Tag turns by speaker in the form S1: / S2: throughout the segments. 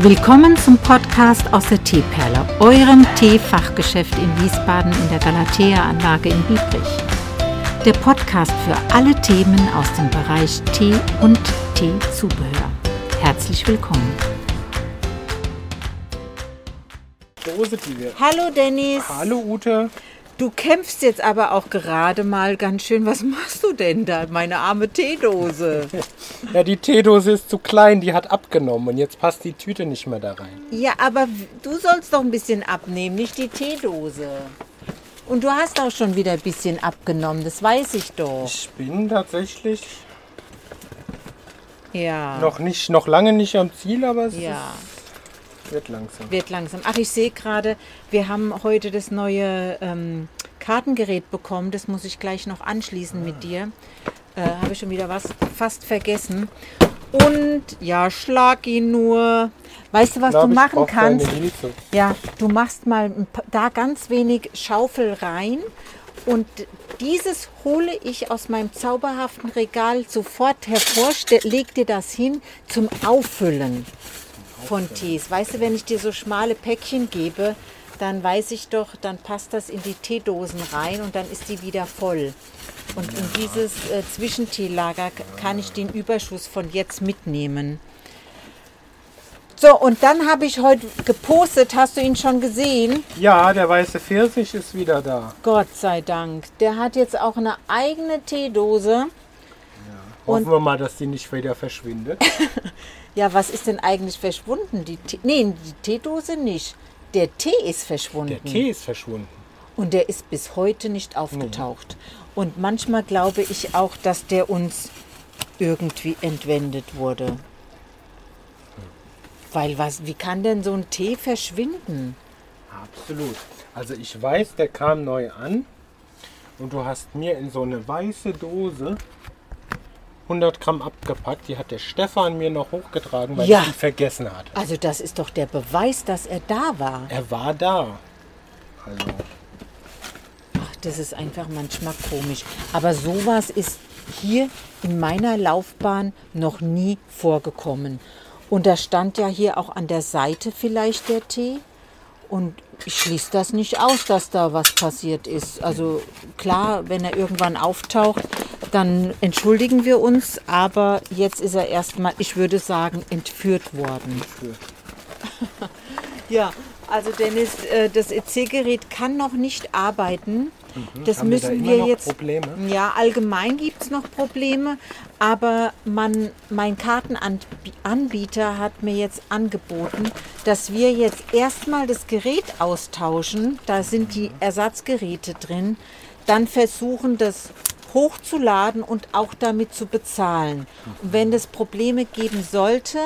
S1: Willkommen zum Podcast aus der Teeperle, eurem Teefachgeschäft in Wiesbaden in der Galatea-Anlage in Biebrich. Der Podcast für alle Themen aus dem Bereich Tee und Teezubehör. Herzlich willkommen. Hallo Dennis.
S2: Hallo Ute.
S1: Du kämpfst jetzt aber auch gerade mal ganz schön. Was machst du denn da, meine arme Teedose?
S2: Ja, die Teedose ist zu klein, die hat abgenommen und jetzt passt die Tüte nicht mehr da rein.
S1: Ja, aber du sollst doch ein bisschen abnehmen, nicht die Teedose. Und du hast auch schon wieder ein bisschen abgenommen, das weiß ich doch.
S2: Ich bin tatsächlich
S1: Ja.
S2: noch nicht, noch lange nicht am Ziel, aber es
S1: Ja,
S2: ist, wird langsam.
S1: wird langsam. Ach, ich sehe gerade, wir haben heute das neue ähm, Kartengerät bekommen. Das muss ich gleich noch anschließen mit dir. Äh, Habe ich schon wieder was fast vergessen. Und ja, schlag ihn nur. Weißt du, was
S2: glaub,
S1: du machen kannst? Ja, du machst mal da ganz wenig Schaufel rein und dieses hole ich aus meinem zauberhaften Regal sofort hervor, leg dir das hin zum Auffüllen von Tees. Weißt du, wenn ich dir so schmale Päckchen gebe, dann weiß ich doch, dann passt das in die Teedosen rein und dann ist die wieder voll. Und in dieses äh, Zwischenteelager kann ich den Überschuss von jetzt mitnehmen. So, und dann habe ich heute gepostet, hast du ihn schon gesehen?
S2: Ja, der weiße Pfirsich ist wieder da.
S1: Gott sei Dank. Der hat jetzt auch eine eigene Teedose.
S2: Hoffen wir mal, dass die nicht wieder verschwindet.
S1: Ja, was ist denn eigentlich verschwunden? Die Tee nee, die Teedose nicht. Der Tee ist verschwunden.
S2: Der Tee ist verschwunden.
S1: Und der ist bis heute nicht aufgetaucht. Und manchmal glaube ich auch, dass der uns irgendwie entwendet wurde. Weil was, wie kann denn so ein Tee verschwinden?
S2: Absolut. Also ich weiß, der kam neu an und du hast mir in so eine weiße Dose 100 Gramm abgepackt. Die hat der Stefan mir noch hochgetragen, weil
S1: Ja.
S2: ich ihn vergessen hatte.
S1: Also das ist doch der Beweis, dass er da war.
S2: Er war da. Also
S1: Ach, das ist einfach manchmal komisch. Aber sowas ist hier in meiner Laufbahn noch nie vorgekommen. Und da stand ja hier auch an der Seite vielleicht der Tee. Und ich schließe das nicht aus, dass da was passiert ist. Also klar, wenn er irgendwann auftaucht, dann entschuldigen wir uns. Aber jetzt ist er erstmal, ich würde sagen, entführt worden. Ja, also Dennis, äh, das EC-Gerät kann noch nicht arbeiten. Das
S2: Mhm. Haben wir da
S1: müssen wir
S2: noch
S1: jetzt.
S2: Probleme?
S1: Ja, allgemein gibt es noch Probleme, aber man, mein Kartenanbieter hat mir jetzt angeboten, dass wir jetzt erstmal das Gerät austauschen. Da sind die Ersatzgeräte drin. Dann versuchen, das hochzuladen und auch damit zu bezahlen. Und wenn es Probleme geben sollte,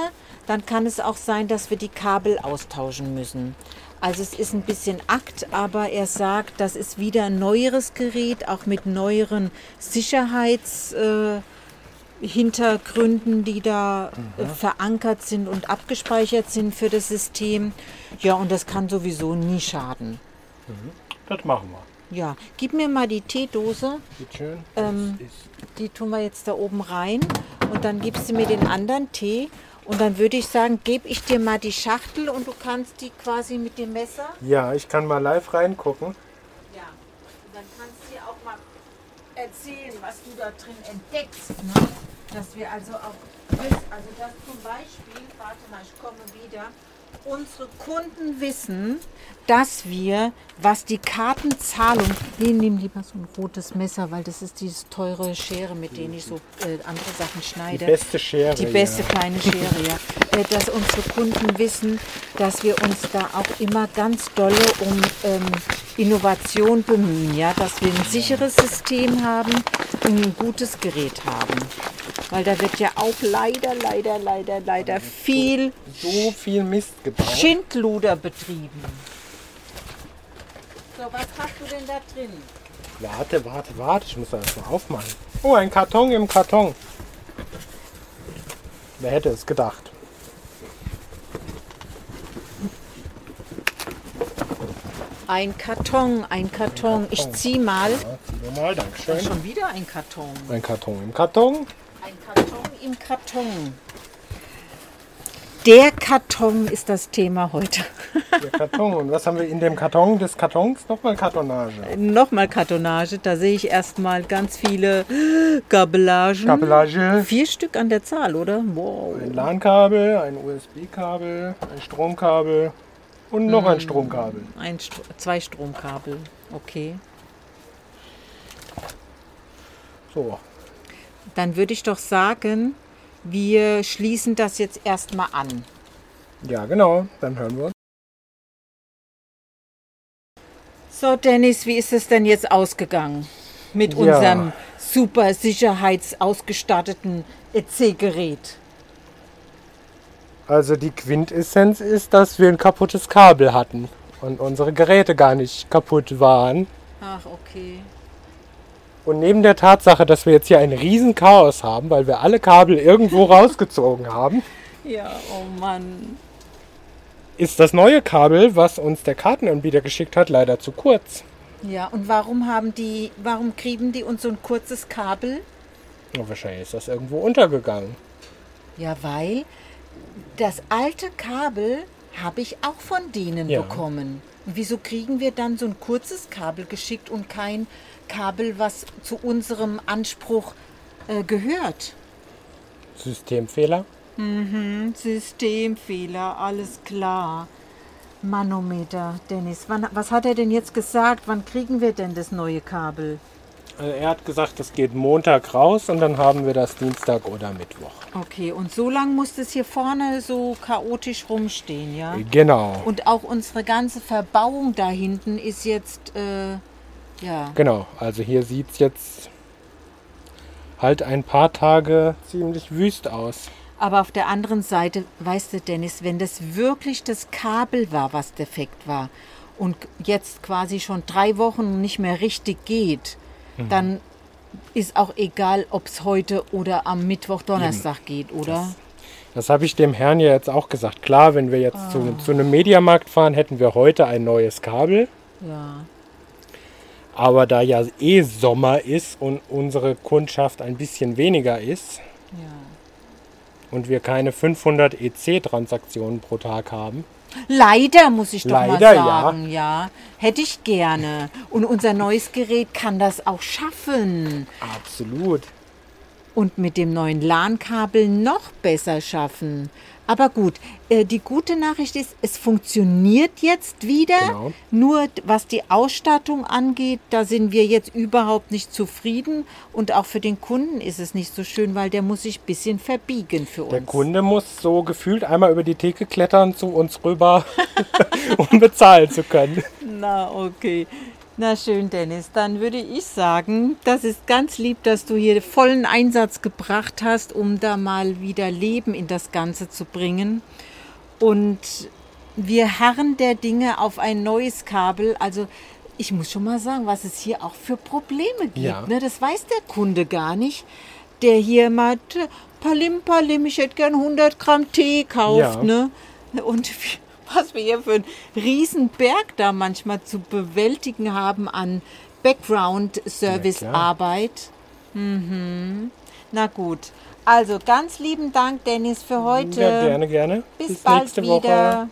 S1: dann kann es auch sein, dass wir die Kabel austauschen müssen. Also es ist ein bisschen Akt, aber er sagt, das ist wieder ein neueres Gerät, auch mit neueren Sicherheitshintergründen, äh, die da äh, verankert sind und abgespeichert sind für das System. Ja, und das kann sowieso nie schaden.
S2: Das machen wir.
S1: Ja, gib mir mal die Teedose.
S2: Bitte schön.
S1: Ähm,
S2: Das
S1: Die tun wir jetzt da oben rein und dann gibst du mir den anderen Tee. Und dann würde ich sagen, gebe ich dir mal die Schachtel und du kannst die quasi mit dem Messer.
S2: ja, ich kann mal live reingucken.
S1: Ja. Und dann kannst du dir auch mal erzählen, was du da drin entdeckst. Ne? Dass wir also auch also dass zum Beispiel, warte mal, ich komme wieder, unsere Kunden wissen, dass wir, was die Kartenzahlung, nee, nimm lieber so ein rotes Messer, weil das ist diese teure Schere, mit denen ich so äh, andere Sachen
S2: Die
S1: schneide.
S2: beste Schere.
S1: Die beste
S2: Ja.
S1: kleine Schere, ja. Äh, Dass unsere Kunden wissen, dass wir uns da auch immer ganz dolle um ähm, Innovation bemühen, ja, dass wir ein sicheres System haben und ein gutes Gerät haben. Weil da wird ja auch leider, leider, leider, leider viel
S2: So viel Mist gebaut.
S1: Schindluder betrieben. So, was hast du denn da drin?
S2: Warte, warte, warte. Ich muss das mal aufmachen. Oh, ein Karton im Karton. Wer hätte es gedacht?
S1: Ein Karton, ein Karton. Ich zieh mal.
S2: Ja, zieh mal, Dankeschön.
S1: Schon wieder ein Karton.
S2: Ein Karton im Karton.
S1: Ein Karton im Karton. Der Karton ist das Thema heute.
S2: Der Karton. Und was haben wir in dem Karton des Kartons? Nochmal Kartonage.
S1: Nochmal Kartonage. Da sehe ich erstmal ganz viele Kabellagen.
S2: Kabellage.
S1: Vier Stück an der Zahl, oder? Wow.
S2: Ein LAN-Kabel, ein USB-Kabel, ein Stromkabel und noch ein Stromkabel.
S1: Ein, Stro- zwei Stromkabel. Okay.
S2: So,
S1: Dann würde ich doch sagen, wir schließen das jetzt erstmal an.
S2: ja genau, dann hören wir uns.
S1: So, Dennis, wie ist es denn jetzt ausgegangen mit
S2: Ja.
S1: unserem super sicherheitsausgestatteten EC-Gerät?
S2: Also die Quintessenz ist, dass wir ein kaputtes Kabel hatten und unsere Geräte gar nicht kaputt waren.
S1: Ach, okay.
S2: Und neben der Tatsache, dass wir jetzt hier ein riesen Chaos haben, weil wir alle Kabel irgendwo rausgezogen haben,
S1: Ja, oh Mann.
S2: ist das neue Kabel, was uns der Kartenanbieter geschickt hat, leider zu kurz.
S1: Ja, und warum haben die, warum kriegen die uns so ein kurzes Kabel?
S2: Na, wahrscheinlich ist das irgendwo untergegangen.
S1: Ja, weil das alte Kabel habe ich auch von denen
S2: Ja.
S1: bekommen. Und wieso kriegen wir dann so ein kurzes Kabel geschickt und kein Kabel, was zu unserem Anspruch äh, gehört?
S2: Systemfehler?
S1: Hm, Systemfehler, alles klar. Manometer, Dennis, wann, was hat er denn jetzt gesagt? Wann kriegen wir denn das neue Kabel?
S2: Also er hat gesagt, das geht Montag raus und dann haben wir das Dienstag oder Mittwoch.
S1: Okay, und so lang muss es hier vorne so chaotisch rumstehen, ja?
S2: Genau.
S1: Und auch unsere ganze Verbauung da hinten ist jetzt, äh, ja,
S2: Genau, also hier sieht es jetzt halt ein paar Tage ziemlich wüst aus.
S1: aber auf der anderen Seite, weißt du, Dennis, wenn das wirklich das Kabel war, was defekt war und jetzt quasi schon drei Wochen nicht mehr richtig geht, dann ist auch egal, ob es heute oder am Mittwoch, Donnerstag geht, oder?
S2: Das habe ich dem Herrn ja jetzt auch gesagt. Klar, wenn wir jetzt zu, zu einem Mediamarkt fahren, hätten wir heute ein neues Kabel.
S1: Ja.
S2: Aber da ja eh Sommer ist und unsere Kundschaft ein bisschen weniger ist
S1: ja.
S2: Und wir keine 500 EC-Transaktionen pro Tag haben,
S1: Leider, muss ich doch
S2: Leider,
S1: mal
S2: ja.
S1: sagen, ja. Hätte ich gerne. Und unser neues Gerät kann das auch schaffen.
S2: absolut.
S1: Und mit dem neuen LAN-Kabel noch besser schaffen. Aber gut, äh, die gute Nachricht ist, es funktioniert jetzt wieder.
S2: Genau.
S1: Nur was die Ausstattung angeht, da sind wir jetzt überhaupt nicht zufrieden. Und auch für den Kunden ist es nicht so schön, weil der muss sich ein bisschen verbiegen für uns.
S2: Der Kunde muss so gefühlt einmal über die Theke klettern zu uns rüber, um bezahlen zu können.
S1: Na, okay. Na schön, Dennis. Dann würde ich sagen, das ist ganz lieb, dass du hier vollen Einsatz gebracht hast, um da mal wieder Leben in das Ganze zu bringen. Und wir harren der Dinge auf ein neues Kabel. Also ich muss schon mal sagen, was es hier auch für Probleme gibt.
S2: Ja.
S1: Ne? Das weiß der Kunde gar nicht. Der hier mal Palim, Palim, ich hätte gern 100 Gramm Tee kauft.
S2: Ja.
S1: Ne? Und was wir hier für einen Riesenberg da manchmal zu bewältigen haben an Background-Service-Arbeit. Mhm. Na gut. Also ganz lieben Dank, Dennis, für heute.
S2: Ja, gerne, gerne.
S1: Bis, bald wieder.